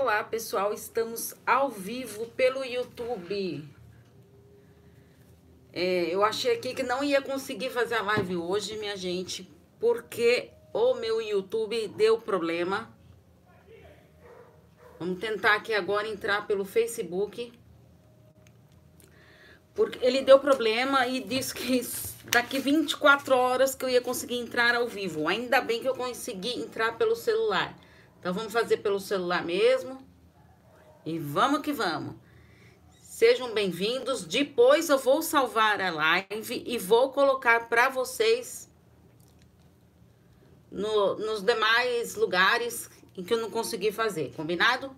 Olá pessoal, estamos ao vivo pelo YouTube. É, eu achei aqui que não ia conseguir fazer a live hoje, minha gente, porque o meu YouTube deu problema. Vamos tentar aqui agora entrar pelo Facebook. Porque ele deu problema e disse que daqui 24 horas que eu ia conseguir entrar ao vivo. Ainda bem que eu consegui entrar pelo celular. Então vamos fazer pelo celular mesmo. E vamos que vamos. Sejam bem-vindos. Depois eu vou salvar a live e vou colocar para vocês no, nos demais lugares em que eu não consegui fazer, combinado?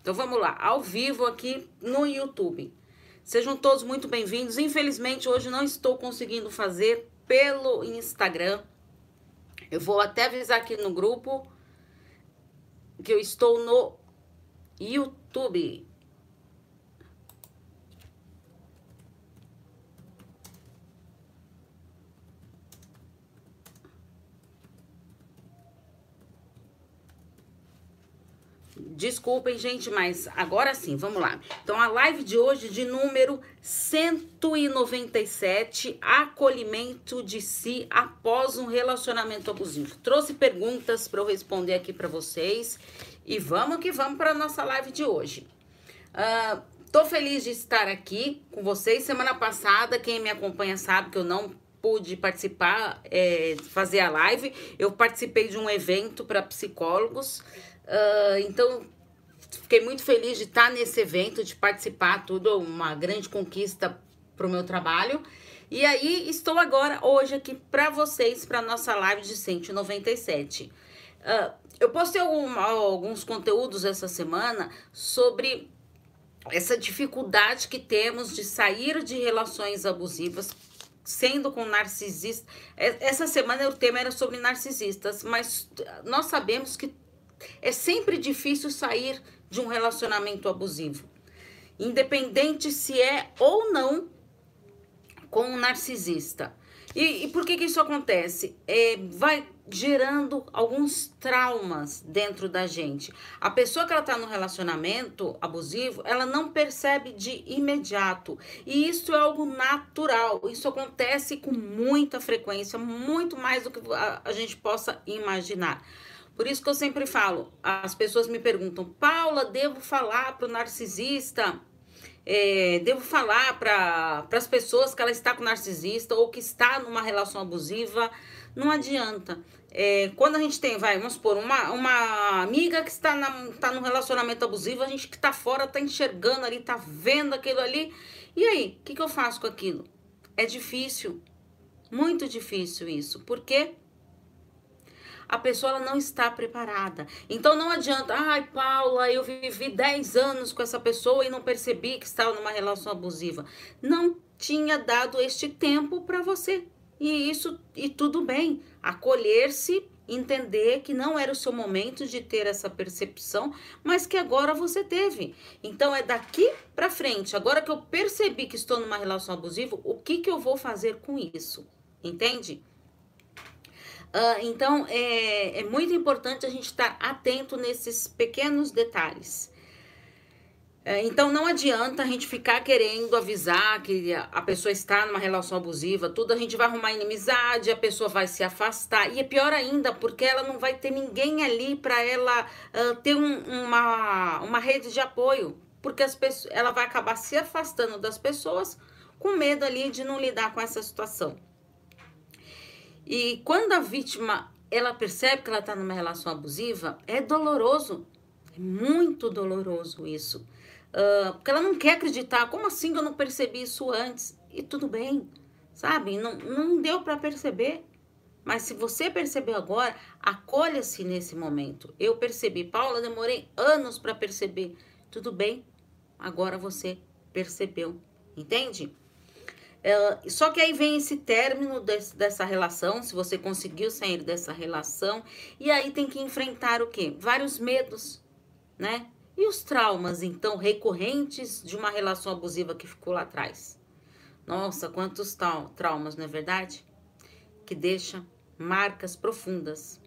Então vamos lá, ao vivo aqui no YouTube. Sejam todos muito bem-vindos. Infelizmente hoje não estou conseguindo fazer pelo Instagram. Eu vou até avisar aqui no grupo que eu estou no YouTube. Desculpem, gente, mas agora sim, vamos lá. Então, a live de hoje de número 197, acolhimento de si após um relacionamento abusivo. Trouxe perguntas para eu responder aqui para vocês e vamos que vamos para nossa live de hoje. Uh, tô feliz de estar aqui com vocês. Semana passada, quem me acompanha sabe que eu não pude participar, é, fazer a live. Eu participei de um evento para psicólogos. Uh, então, fiquei muito feliz de estar nesse evento, de participar, tudo uma grande conquista para o meu trabalho. E aí, estou agora, hoje, aqui para vocês, para nossa live de 197. Uh, ah, eu postei algum, alguns conteúdos essa semana sobre essa dificuldade que temos de sair de relações abusivas sendo com narcisistas. Essa semana o tema era sobre narcisistas, mas nós sabemos que é sempre difícil sair de um relacionamento abusivo, independente se é ou não com um narcisista. E, e por que, que isso acontece? É, vai gerando alguns traumas dentro da gente. A pessoa que ela está no relacionamento abusivo, ela não percebe de imediato. E isso é algo natural. Isso acontece com muita frequência, muito mais do que a, a gente possa imaginar. Por isso que eu sempre falo, as pessoas me perguntam, Paula, devo falar para o narcisista? É, devo falar para as pessoas que ela está com narcisista ou que está numa relação abusiva? Não adianta. É, quando a gente tem, vai, vamos supor, uma, uma amiga que está, na, está num relacionamento abusivo, a gente que está fora está enxergando ali, está vendo aquilo ali. E aí, o que, que eu faço com aquilo? É difícil, muito difícil isso. Por quê? A pessoa não está preparada. Então não adianta, ai Paula, eu vivi 10 anos com essa pessoa e não percebi que estava numa relação abusiva. Não tinha dado este tempo para você. E isso e tudo bem, acolher-se, entender que não era o seu momento de ter essa percepção, mas que agora você teve. Então é daqui para frente. Agora que eu percebi que estou numa relação abusiva, o que que eu vou fazer com isso? Entende? Uh, então, é, é muito importante a gente estar atento nesses pequenos detalhes. É, então, não adianta a gente ficar querendo avisar que a pessoa está numa relação abusiva, tudo, a gente vai arrumar inimizade, a pessoa vai se afastar. E é pior ainda, porque ela não vai ter ninguém ali para ela uh, ter um, uma, uma rede de apoio, porque as pessoas, ela vai acabar se afastando das pessoas com medo ali de não lidar com essa situação. E quando a vítima ela percebe que ela está numa relação abusiva, é doloroso, é muito doloroso isso. Uh, porque ela não quer acreditar, como assim eu não percebi isso antes? E tudo bem, sabe? Não, não deu para perceber. Mas se você percebeu agora, acolha-se nesse momento. Eu percebi, Paula, demorei anos para perceber. Tudo bem, agora você percebeu, entende? Só que aí vem esse término desse, dessa relação, se você conseguiu sair dessa relação, e aí tem que enfrentar o quê? Vários medos, né? E os traumas, então, recorrentes de uma relação abusiva que ficou lá atrás? Nossa, quantos traumas, não é verdade? Que deixa marcas profundas.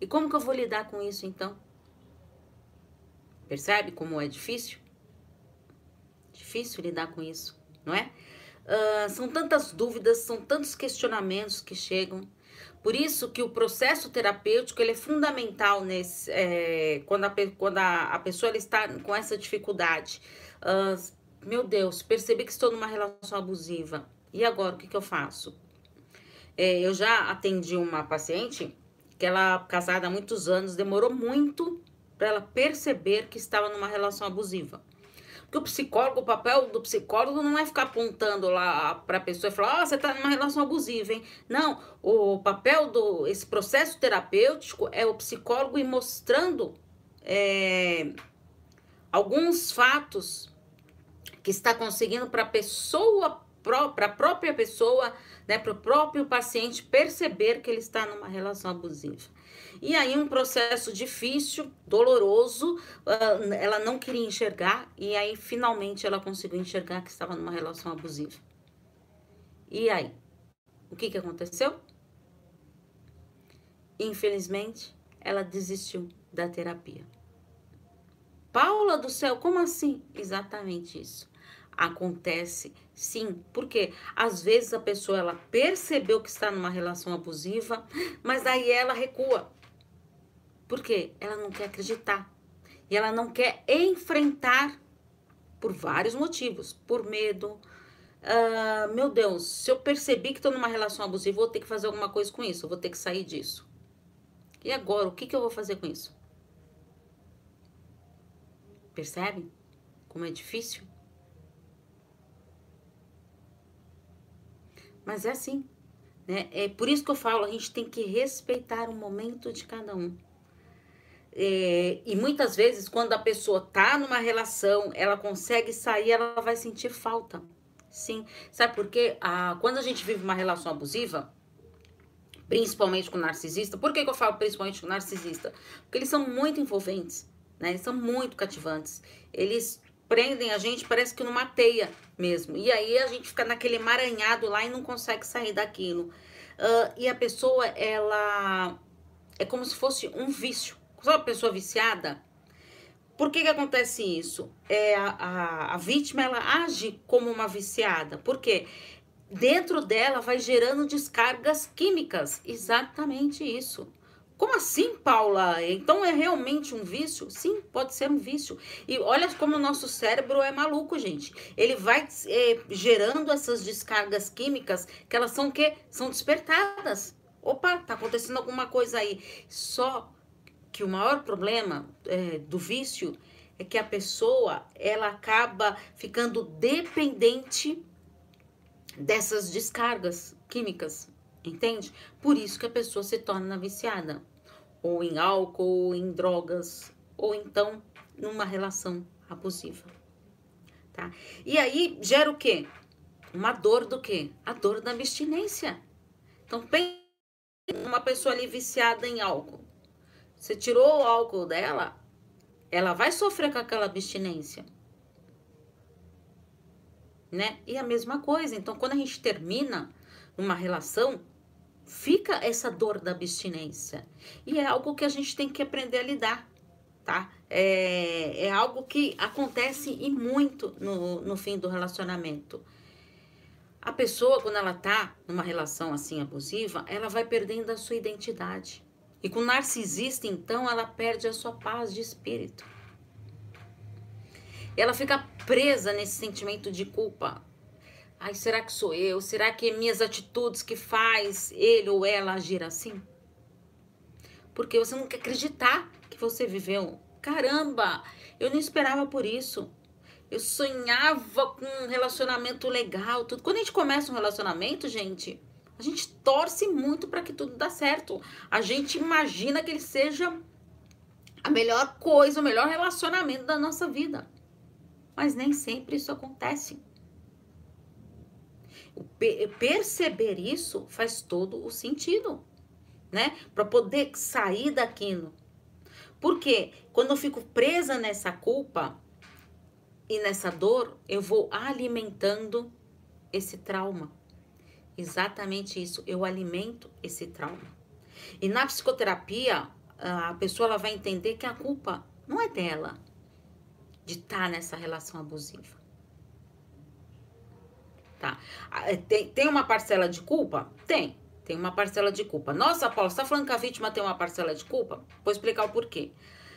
E como que eu vou lidar com isso então? Percebe como é difícil? Difícil lidar com isso, não é? Uh, são tantas dúvidas, são tantos questionamentos que chegam. Por isso que o processo terapêutico ele é fundamental nesse, é, quando, a, quando a, a pessoa está com essa dificuldade. Uh, meu Deus, percebi que estou numa relação abusiva. E agora, o que, que eu faço? É, eu já atendi uma paciente que ela, casada há muitos anos, demorou muito para ela perceber que estava numa relação abusiva. Porque o psicólogo, o papel do psicólogo não é ficar apontando lá para a pessoa e falar, oh, você está numa relação abusiva, hein? Não, o papel do esse processo terapêutico é o psicólogo ir mostrando é, alguns fatos que está conseguindo para a pessoa, para a própria pessoa, né, para o próprio paciente perceber que ele está numa relação abusiva. E aí um processo difícil, doloroso, uh, ela não queria enxergar e aí finalmente ela conseguiu enxergar que estava numa relação abusiva. E aí, o que que aconteceu? Infelizmente, ela desistiu da terapia. Paula do céu, como assim? Exatamente isso. Acontece sim, porque às vezes a pessoa ela percebeu que está numa relação abusiva, mas aí ela recua. Porque ela não quer acreditar. E ela não quer enfrentar por vários motivos, por medo. Uh, meu Deus, se eu percebi que estou numa relação abusiva, vou ter que fazer alguma coisa com isso, vou ter que sair disso. E agora, o que, que eu vou fazer com isso? Percebe como é difícil? Mas é assim, né? É por isso que eu falo, a gente tem que respeitar o momento de cada um. É, e muitas vezes, quando a pessoa tá numa relação, ela consegue sair, ela vai sentir falta. Sim. Sabe por quê? Ah, quando a gente vive uma relação abusiva, principalmente com narcisista, por que, que eu falo principalmente com narcisista? Porque eles são muito envolventes, né? Eles são muito cativantes. Eles prendem a gente, parece que numa teia mesmo. E aí a gente fica naquele emaranhado lá e não consegue sair daquilo. Uh, e a pessoa, ela é como se fosse um vício. Sabe a pessoa viciada? Por que que acontece isso? É, a, a, a vítima, ela age como uma viciada. Por quê? Dentro dela vai gerando descargas químicas. Exatamente isso. Como assim, Paula? Então é realmente um vício? Sim, pode ser um vício. E olha como o nosso cérebro é maluco, gente. Ele vai é, gerando essas descargas químicas que elas são o quê? São despertadas. Opa, tá acontecendo alguma coisa aí. Só que o maior problema é, do vício é que a pessoa ela acaba ficando dependente dessas descargas químicas entende? Por isso que a pessoa se torna viciada, ou em álcool, ou em drogas, ou então numa relação abusiva, tá? E aí gera o quê? Uma dor do quê? A dor da abstinência. Então, pensa uma pessoa ali viciada em álcool. Você tirou o álcool dela, ela vai sofrer com aquela abstinência. Né? E a mesma coisa. Então, quando a gente termina uma relação, fica essa dor da abstinência. E é algo que a gente tem que aprender a lidar, tá? É, é algo que acontece e muito no, no fim do relacionamento. A pessoa, quando ela tá numa relação assim abusiva, ela vai perdendo a sua identidade. E com o narcisista, então, ela perde a sua paz de espírito. Ela fica presa nesse sentimento de culpa. Ai, será que sou eu? Será que é minhas atitudes que faz ele ou ela agir assim? Porque você não quer acreditar que você viveu. Caramba, eu não esperava por isso. Eu sonhava com um relacionamento legal, tudo. Quando a gente começa um relacionamento, gente, a gente torce muito para que tudo dê certo. A gente imagina que ele seja a melhor coisa, o melhor relacionamento da nossa vida. Mas nem sempre isso acontece. Perceber isso faz todo o sentido, né? Para poder sair daquilo. Porque quando eu fico presa nessa culpa e nessa dor, eu vou alimentando esse trauma. Exatamente isso, eu alimento esse trauma. E na psicoterapia, a pessoa ela vai entender que a culpa não é dela de estar tá nessa relação abusiva. Tá? É, tem, tem uma parcela de culpa? Tem. Tem uma parcela de culpa. Nossa, Paula, você tá falando que a vítima tem uma parcela de culpa? Vou explicar o porquê.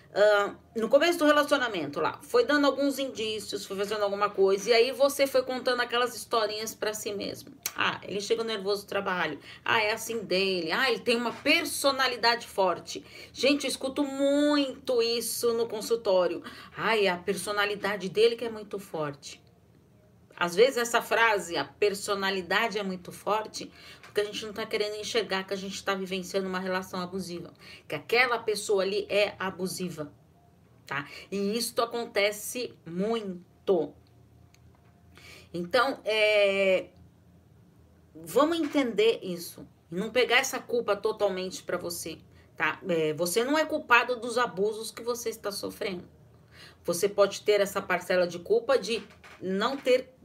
Uh, no começo do relacionamento lá, foi dando alguns indícios, foi fazendo alguma coisa, e aí você foi contando aquelas historinhas para si mesmo. Ah, ele chega nervoso do trabalho. Ah, é assim dele. Ah, ele tem uma personalidade forte. Gente, eu escuto muito isso no consultório. Ah, é a personalidade dele que é muito forte. Às vezes essa frase, a personalidade é muito forte, porque a gente não está querendo enxergar que a gente está vivenciando uma relação abusiva, que aquela pessoa ali é abusiva, tá? E isso acontece muito. Então, é, vamos entender isso, não pegar essa culpa totalmente para você, tá? É, você não é culpado dos abusos que você está sofrendo. Você pode ter essa parcela de culpa de não ter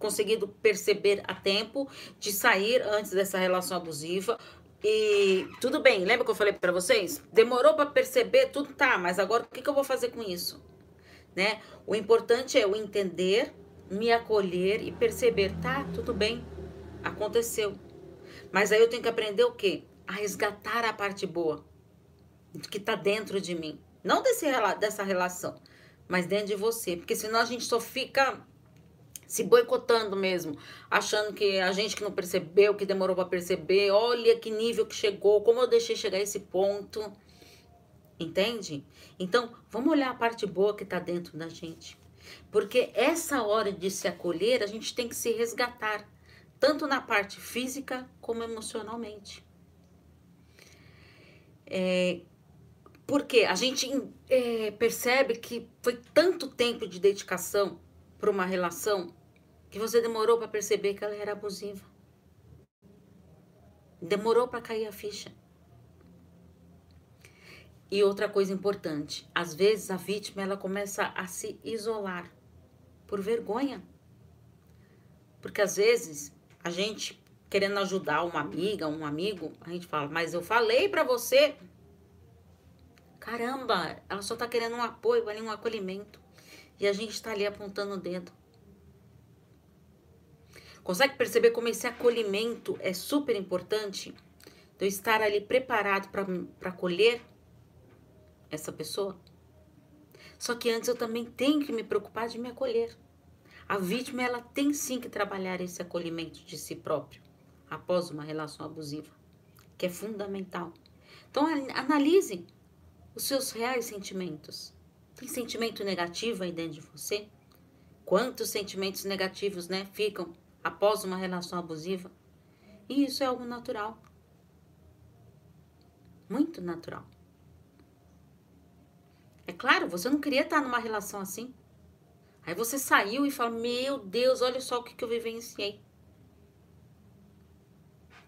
conseguido perceber a tempo de sair antes dessa relação abusiva. E tudo bem, lembra que eu falei para vocês? Demorou para perceber, tudo tá, mas agora o que, que eu vou fazer com isso? Né? O importante é eu entender, me acolher e perceber, tá, tudo bem, aconteceu. Mas aí eu tenho que aprender o quê? A resgatar a parte boa que tá dentro de mim. Não desse, dessa relação, mas dentro de você. Porque senão a gente só fica se boicotando mesmo, achando que a gente que não percebeu, que demorou para perceber, olha que nível que chegou, como eu deixei chegar a esse ponto. Entende? Então, vamos olhar a parte boa que está dentro da gente. Porque essa hora de se acolher, a gente tem que se resgatar, tanto na parte física como emocionalmente. É, porque a gente é, percebe que foi tanto tempo de dedicação para uma relação que você demorou para perceber que ela era abusiva. Demorou para cair a ficha. E outra coisa importante, às vezes a vítima ela começa a se isolar por vergonha. Porque às vezes a gente querendo ajudar uma amiga, um amigo, a gente fala: "Mas eu falei para você". Caramba, ela só tá querendo um apoio, ali um acolhimento. E a gente tá ali apontando o dedo. Consegue perceber como esse acolhimento é super importante? Eu estar ali preparado para acolher essa pessoa? Só que antes eu também tenho que me preocupar de me acolher. A vítima ela tem sim que trabalhar esse acolhimento de si próprio após uma relação abusiva, que é fundamental. Então analise os seus reais sentimentos. Tem sentimento negativo aí dentro de você? Quantos sentimentos negativos, né, ficam após uma relação abusiva. E isso é algo natural. Muito natural. É claro, você não queria estar numa relação assim. Aí você saiu e fala: Meu Deus, olha só o que, que eu vivenciei.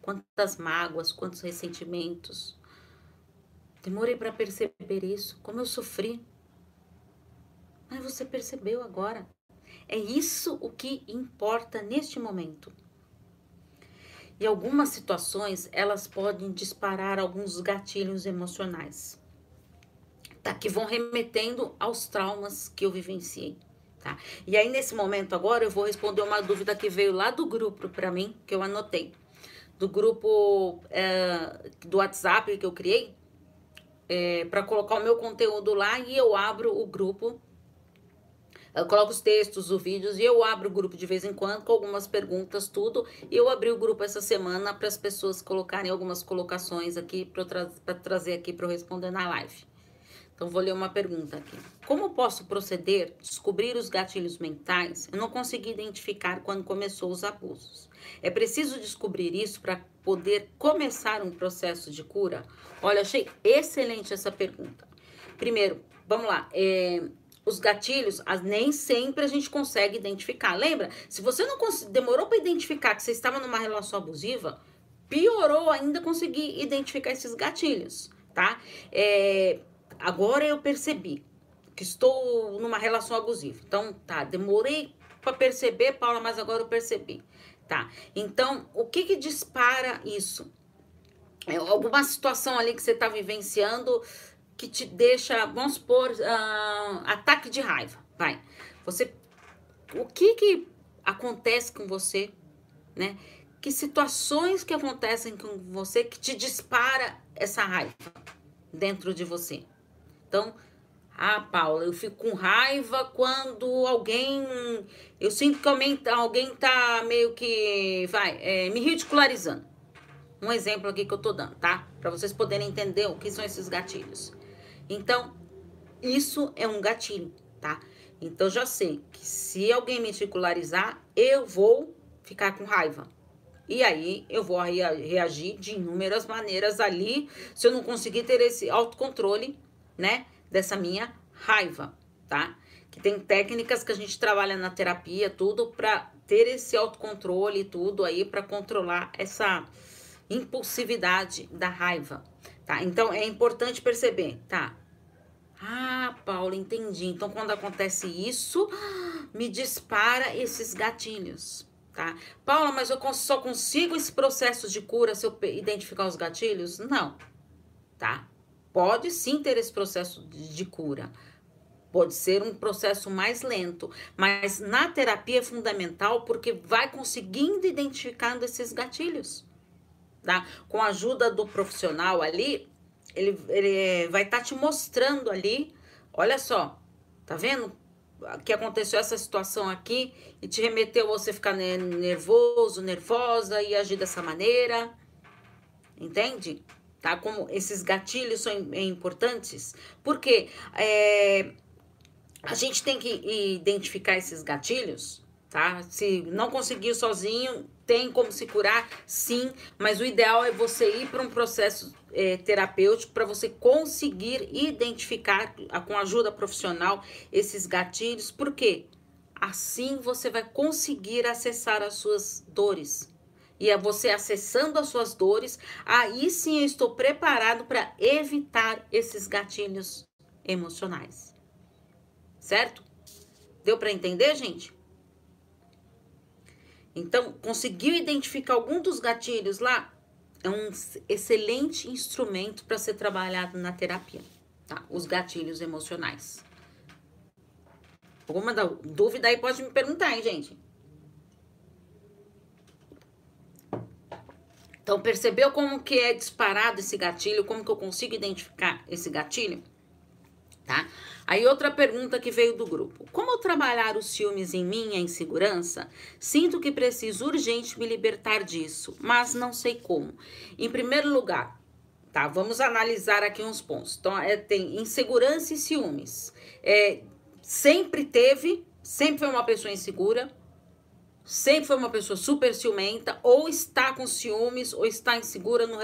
Quantas mágoas, quantos ressentimentos. Demorei para perceber isso, como eu sofri. Mas você percebeu agora. É isso o que importa neste momento. E algumas situações, elas podem disparar alguns gatilhos emocionais, tá? Que vão remetendo aos traumas que eu vivenciei, tá? E aí, nesse momento agora, eu vou responder uma dúvida que veio lá do grupo para mim, que eu anotei. Do grupo é, do WhatsApp que eu criei, é, para colocar o meu conteúdo lá e eu abro o grupo eu coloco os textos, os vídeos e eu abro o grupo de vez em quando com algumas perguntas, tudo. E eu abri o grupo essa semana para as pessoas colocarem algumas colocações aqui para tra trazer aqui para eu responder na live. Então, vou ler uma pergunta aqui. Como posso proceder, descobrir os gatilhos mentais? Eu não consegui identificar quando começou os abusos. É preciso descobrir isso para poder começar um processo de cura? Olha, achei excelente essa pergunta. Primeiro, vamos lá. É, os gatilhos, nem sempre a gente consegue identificar. Lembra? Se você não demorou para identificar que você estava numa relação abusiva, piorou ainda conseguir identificar esses gatilhos, tá? É, agora eu percebi que estou numa relação abusiva. Então, tá, demorei para perceber, Paula, mas agora eu percebi. Tá? Então, o que que dispara isso? É alguma situação ali que você está vivenciando que te deixa, vamos supor, uh, ataque de raiva. Vai. Você. O que que acontece com você, né? Que situações que acontecem com você que te dispara essa raiva dentro de você? Então, ah, Paula, eu fico com raiva quando alguém. Eu sinto que alguém, alguém tá meio que. Vai, é, me ridicularizando. Um exemplo aqui que eu tô dando, tá? Para vocês poderem entender o que são esses gatilhos. Então, isso é um gatilho, tá? Então, já sei que se alguém me ridicularizar, eu vou ficar com raiva. E aí, eu vou reagir de inúmeras maneiras ali, se eu não conseguir ter esse autocontrole, né? dessa minha raiva, tá? Que tem técnicas que a gente trabalha na terapia, tudo para ter esse autocontrole e tudo aí para controlar essa impulsividade da raiva, tá? Então é importante perceber, tá? Ah, Paula, entendi. Então quando acontece isso, me dispara esses gatilhos, tá? Paula, mas eu só consigo esse processo de cura se eu identificar os gatilhos? Não, tá? Pode sim ter esse processo de cura. Pode ser um processo mais lento, mas na terapia é fundamental porque vai conseguindo identificando esses gatilhos. Tá? Com a ajuda do profissional ali, ele, ele vai estar tá te mostrando ali, olha só, tá vendo que aconteceu essa situação aqui e te remeteu você ficar nervoso, nervosa e agir dessa maneira, entende? tá? Como esses gatilhos são importantes, porque é, a gente tem que identificar esses gatilhos, tá? Se não conseguir sozinho, tem como se curar, sim, mas o ideal é você ir para um processo é, terapêutico para você conseguir identificar com ajuda profissional esses gatilhos, porque assim você vai conseguir acessar as suas dores, e é você acessando as suas dores, aí sim eu estou preparado para evitar esses gatilhos emocionais. Certo? Deu para entender, gente? Então, conseguiu identificar algum dos gatilhos lá? É um excelente instrumento para ser trabalhado na terapia, tá? Os gatilhos emocionais. Alguma dúvida aí pode me perguntar, hein, gente? Então, percebeu como que é disparado esse gatilho? Como que eu consigo identificar esse gatilho? Tá? Aí outra pergunta que veio do grupo. Como trabalhar os ciúmes em mim, a insegurança? Sinto que preciso urgente me libertar disso, mas não sei como. Em primeiro lugar, tá? Vamos analisar aqui uns pontos. Então, é, tem insegurança e ciúmes. É, sempre teve, sempre foi uma pessoa insegura, sempre foi uma pessoa super ciumenta, ou está com ciúmes, ou está insegura no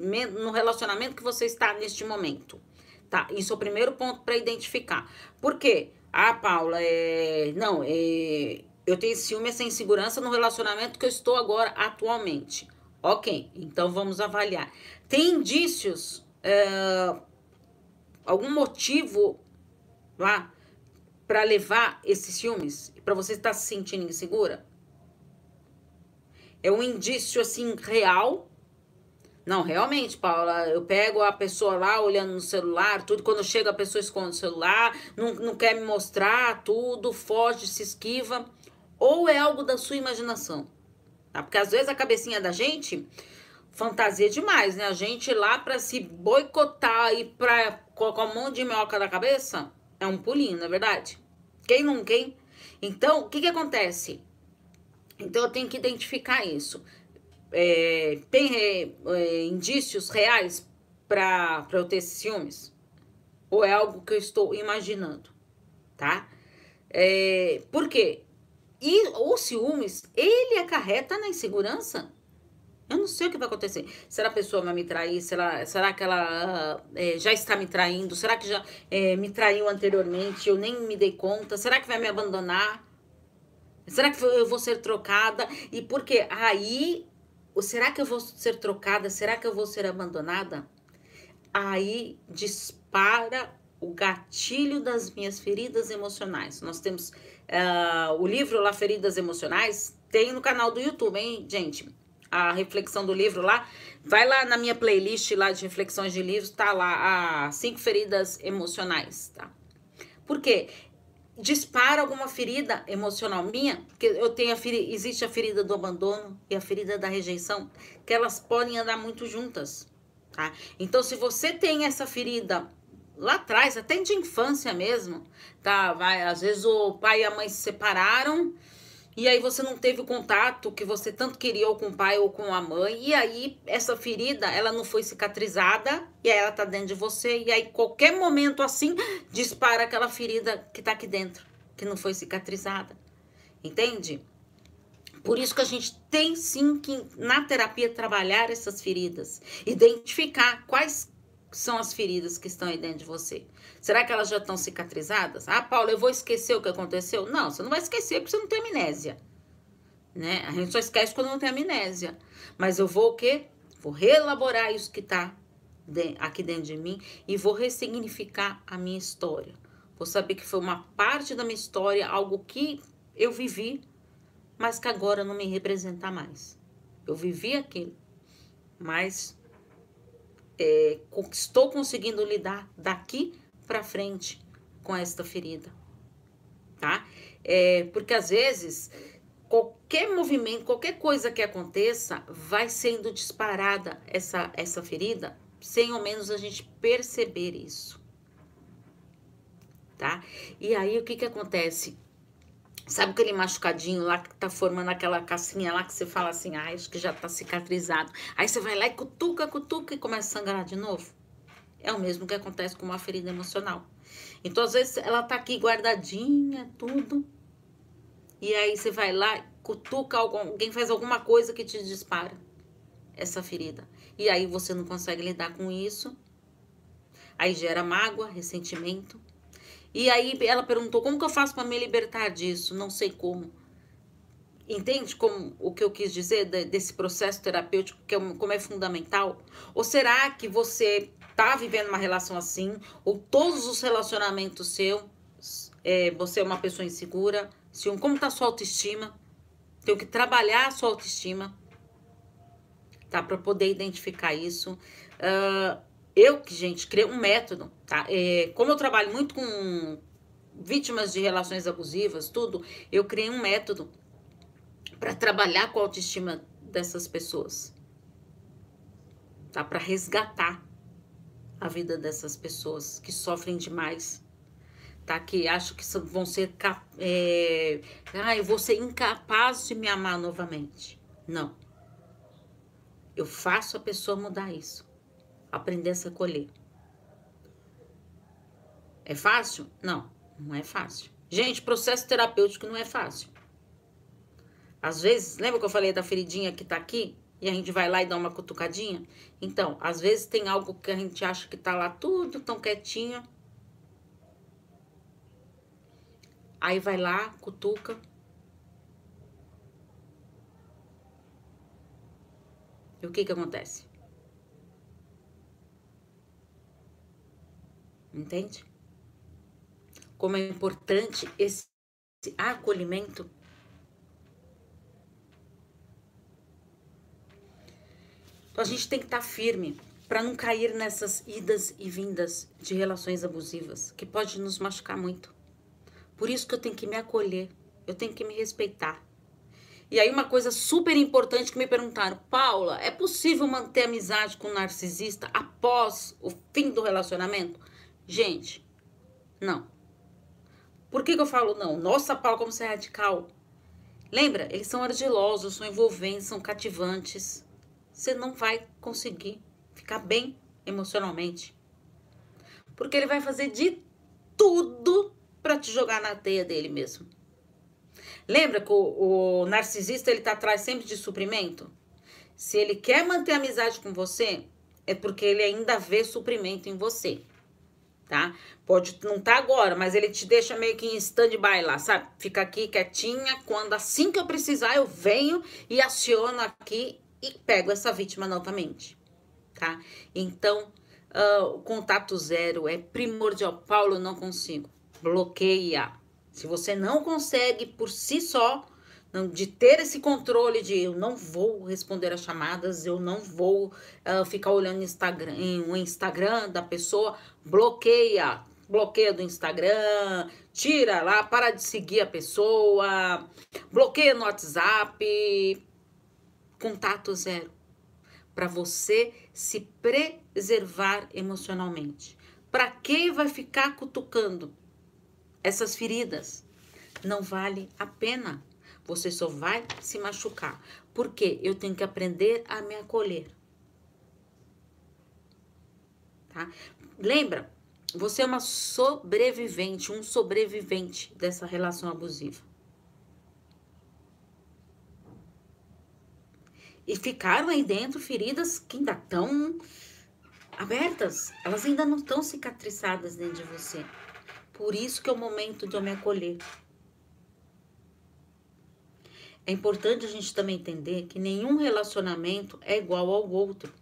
no relacionamento que você está neste momento. Tá? Isso é o primeiro ponto para identificar. Por quê? Ah, Paula, é... não, é... eu tenho ciúme, essa insegurança no relacionamento que eu estou agora atualmente. Ok, então vamos avaliar. Tem indícios, é... algum motivo lá para levar esses ciúmes, para você estar se sentindo insegura? É um indício assim real? Não, realmente, Paula, eu pego a pessoa lá olhando no celular, tudo, quando chega a pessoa esconde o celular, não, não quer me mostrar tudo, foge, se esquiva. Ou é algo da sua imaginação, tá? Porque às vezes a cabecinha da gente fantasia demais, né? A gente lá para se boicotar e para colocar um monte de minhoca na cabeça, é um pulinho, não é verdade? Quem não quem? Então, o que que acontece? Então, eu tenho que identificar isso. É, tem é, é, indícios reais para eu ter ciúmes? Ou é algo que eu estou imaginando, tá? É, por quê? E o ciúmes, ele acarreta na insegurança eu não sei o que vai acontecer. Será a pessoa vai me trair? Será, será que ela é, já está me traindo? Será que já é, me traiu anteriormente? Eu nem me dei conta? Será que vai me abandonar? Será que eu vou ser trocada? E por quê? Aí, será que eu vou ser trocada? Será que eu vou ser abandonada? Aí dispara o gatilho das minhas feridas emocionais. Nós temos uh, o livro lá, Feridas Emocionais, tem no canal do YouTube, hein, gente? A reflexão do livro lá. Vai lá na minha playlist lá de reflexões de livros, tá lá as cinco feridas emocionais, tá? Por quê? Dispara alguma ferida emocional minha, porque eu tenho a ferida, existe a ferida do abandono e a ferida da rejeição, que elas podem andar muito juntas, tá? Então, se você tem essa ferida lá atrás, até de infância mesmo, tá? Vai, às vezes o pai e a mãe se separaram e aí você não teve o contato que você tanto queria ou com o pai ou com a mãe, e aí essa ferida, ela não foi cicatrizada, e aí ela tá dentro de você, e aí qualquer momento assim, dispara aquela ferida que tá aqui dentro, que não foi cicatrizada. Entende? Por isso que a gente tem sim que na terapia trabalhar essas feridas, identificar quais são as feridas que estão aí dentro de você. Será que elas já estão cicatrizadas? Ah, Paulo, eu vou esquecer o que aconteceu? Não, você não vai esquecer porque você não tem amnésia. Né? A gente só esquece quando não tem amnésia. Mas eu vou o quê? Vou reelaborar isso que está aqui dentro de mim e vou ressignificar a minha história. Vou saber que foi uma parte da minha história, algo que eu vivi, mas que agora não me representa mais. Eu vivi aquilo, mas é, estou conseguindo lidar daqui para frente com esta ferida, tá? É, porque às vezes qualquer movimento, qualquer coisa que aconteça, vai sendo disparada essa, essa ferida, sem ao menos a gente perceber isso, tá? E aí o que que acontece? Sabe aquele machucadinho lá que tá formando aquela casquinha lá que você fala assim, ah, acho que já tá cicatrizado. Aí você vai lá e cutuca, cutuca e começa a sangrar de novo. É o mesmo que acontece com uma ferida emocional. Então, às vezes, ela tá aqui guardadinha, tudo. E aí você vai lá, cutuca, alguém faz alguma coisa que te dispara essa ferida. E aí você não consegue lidar com isso. Aí gera mágoa, ressentimento. E aí ela perguntou: como que eu faço para me libertar disso? Não sei como. Entende como o que eu quis dizer desse processo terapêutico, que é, como é fundamental? Ou será que você tá vivendo uma relação assim, ou todos os relacionamentos seus, é, você é uma pessoa insegura? Se, como tá a sua autoestima? Tenho que trabalhar a sua autoestima, tá? Para poder identificar isso. Uh, eu, que gente, criei um método, tá? É, como eu trabalho muito com vítimas de relações abusivas, tudo, eu criei um método para trabalhar com a autoestima dessas pessoas. Tá? Para resgatar a vida dessas pessoas que sofrem demais. Tá? Que acham que vão ser. É, ah, eu vou ser incapaz de me amar novamente. Não. Eu faço a pessoa mudar isso aprender a se acolher. É fácil? Não, não é fácil. Gente, processo terapêutico não é fácil. Às vezes, lembra que eu falei da feridinha que tá aqui? E a gente vai lá e dá uma cutucadinha? Então, às vezes tem algo que a gente acha que tá lá tudo tão quietinho. Aí vai lá, cutuca. E o que que acontece? Entende? Como é importante esse acolhimento. Então a gente tem que estar tá firme para não cair nessas idas e vindas de relações abusivas, que pode nos machucar muito. Por isso que eu tenho que me acolher, eu tenho que me respeitar. E aí uma coisa super importante que me perguntaram, Paula, é possível manter amizade com um narcisista após o fim do relacionamento? Gente, não. Por que, que eu falo não? Nossa, Paulo, como você é radical. Lembra? Eles são ardilosos, são envolventes, são cativantes. Você não vai conseguir ficar bem emocionalmente. Porque ele vai fazer de tudo para te jogar na teia dele mesmo. Lembra que o, o narcisista ele tá atrás sempre de suprimento? Se ele quer manter amizade com você, é porque ele ainda vê suprimento em você tá? Pode não tá agora, mas ele te deixa meio que em stand-by lá, sabe? Fica aqui quietinha, quando assim que eu precisar eu venho e aciono aqui e pego essa vítima novamente, tá? Então, uh, o contato zero é primordial. Paulo, não consigo. Bloqueia. Se você não consegue por si só, de ter esse controle de eu não vou responder as chamadas, eu não vou uh, ficar olhando Instagram, em, o Instagram da pessoa, bloqueia, bloqueia do Instagram, tira lá, para de seguir a pessoa, bloqueia no WhatsApp, contato zero, para você se preservar emocionalmente. Para que vai ficar cutucando essas feridas? Não vale a pena. Você só vai se machucar. Porque eu tenho que aprender a me acolher. Tá? Lembra, você é uma sobrevivente, um sobrevivente dessa relação abusiva. E ficaram aí dentro feridas que ainda estão abertas. Elas ainda não estão cicatrizadas dentro de você. Por isso que é o momento de eu me acolher. É importante a gente também entender que nenhum relacionamento é igual ao outro.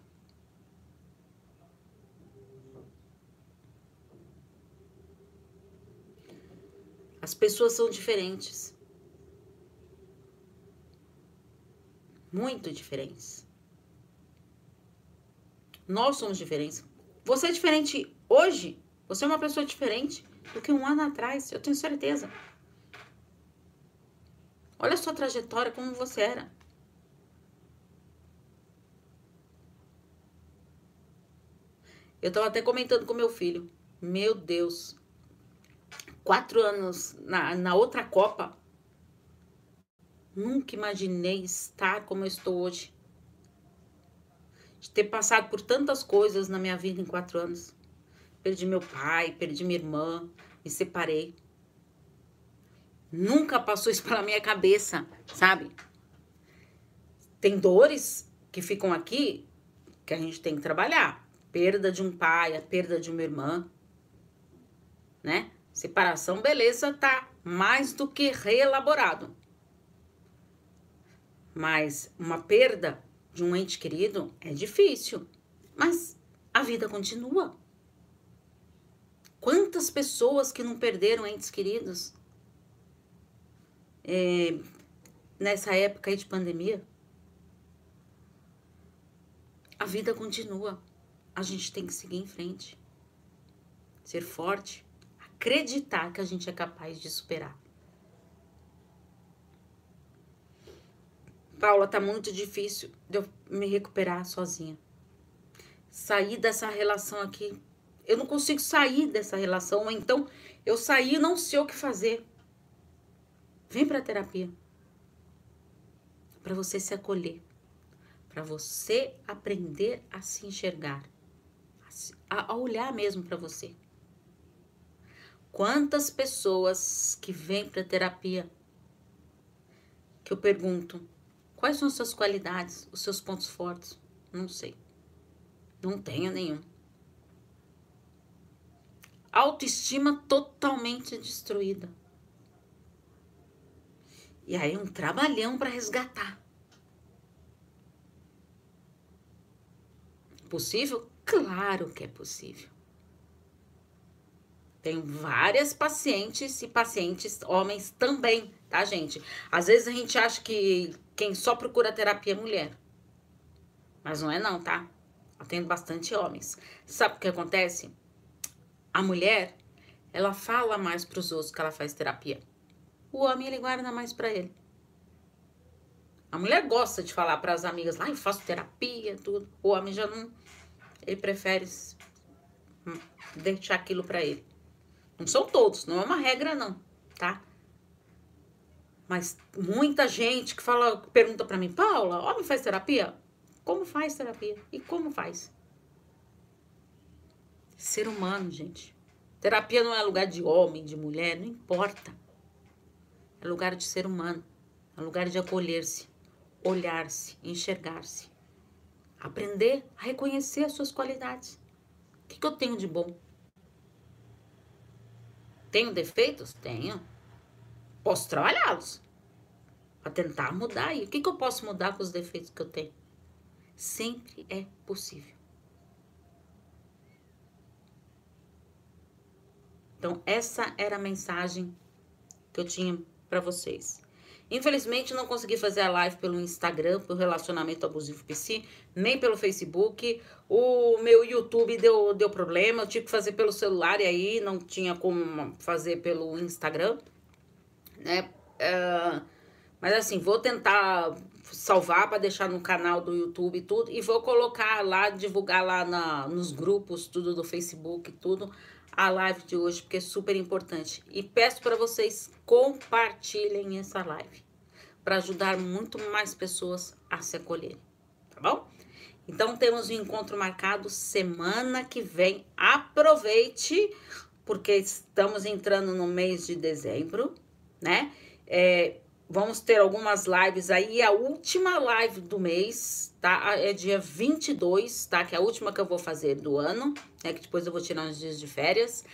As pessoas são diferentes. Muito diferentes. Nós somos diferentes. Você é diferente hoje. Você é uma pessoa diferente do que um ano atrás. Eu tenho certeza. Olha a sua trajetória, como você era. Eu tava até comentando com meu filho. Meu Deus. Quatro anos na, na outra Copa. Nunca imaginei estar como eu estou hoje. De ter passado por tantas coisas na minha vida em quatro anos. Perdi meu pai, perdi minha irmã, me separei. Nunca passou isso pela minha cabeça, sabe? Tem dores que ficam aqui que a gente tem que trabalhar. Perda de um pai, a perda de uma irmã, né? Separação, beleza, tá mais do que reelaborado. Mas uma perda de um ente querido é difícil. Mas a vida continua. Quantas pessoas que não perderam entes queridos é, nessa época aí de pandemia. A vida continua. A gente tem que seguir em frente. Ser forte. Acreditar que a gente é capaz de superar. Paula, tá muito difícil de eu me recuperar sozinha. Sair dessa relação aqui. Eu não consigo sair dessa relação. Ou então eu saí e não sei o que fazer. Vem para a terapia. Para você se acolher. Para você aprender a se enxergar. A, a olhar mesmo para você. Quantas pessoas que vêm para terapia que eu pergunto quais são as suas qualidades, os seus pontos fortes? Não sei. Não tenho nenhum. Autoestima totalmente destruída. E aí um trabalhão para resgatar. Possível? Claro que é possível. Tenho várias pacientes e pacientes homens também, tá, gente? Às vezes a gente acha que quem só procura terapia é mulher. Mas não é não, tá? Eu tenho bastante homens. Sabe o que acontece? A mulher, ela fala mais para os outros que ela faz terapia. O homem, ele guarda mais para ele. A mulher gosta de falar para as amigas, lá, ah, eu faço terapia, tudo. O homem já não. Ele prefere hum, deixar aquilo para ele. Não são todos, não é uma regra, não, tá? Mas muita gente que fala, pergunta para mim, Paula, homem faz terapia? Como faz terapia? E como faz? Ser humano, gente. Terapia não é lugar de homem, de mulher, não importa. É lugar de ser humano. É lugar de acolher-se, olhar-se, enxergar-se. Aprender a reconhecer as suas qualidades. O que, que eu tenho de bom? Tenho defeitos? Tenho. Posso trabalhá-los. Para tentar mudar. E o que, que eu posso mudar com os defeitos que eu tenho? Sempre é possível. Então, essa era a mensagem que eu tinha para vocês. Infelizmente, não consegui fazer a live pelo Instagram, pelo Relacionamento Abusivo PC, nem pelo Facebook. O meu YouTube deu, deu problema, eu tive que fazer pelo celular e aí não tinha como fazer pelo Instagram, né? Uh, mas assim, vou tentar salvar para deixar no canal do YouTube e tudo. E vou colocar lá, divulgar lá na, nos grupos, tudo do Facebook, tudo, a live de hoje, porque é super importante. E peço para vocês compartilhem essa live, para ajudar muito mais pessoas a se acolherem, tá bom? Então temos um encontro marcado semana que vem. Aproveite, porque estamos entrando no mês de dezembro, né? É, Vamos ter algumas lives aí. A última live do mês, tá? É dia 22, tá? Que é a última que eu vou fazer do ano, né? Que depois eu vou tirar uns dias de férias.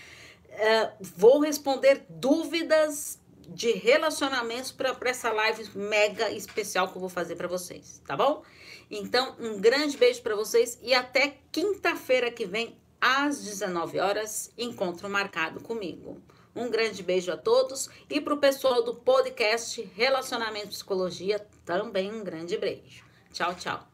Uh, vou responder dúvidas de relacionamentos para essa live mega especial que eu vou fazer para vocês, tá bom? Então, um grande beijo para vocês e até quinta-feira que vem, às 19 horas, encontro marcado comigo. Um grande beijo a todos e para o pessoal do podcast Relacionamento e Psicologia também um grande beijo. Tchau, tchau.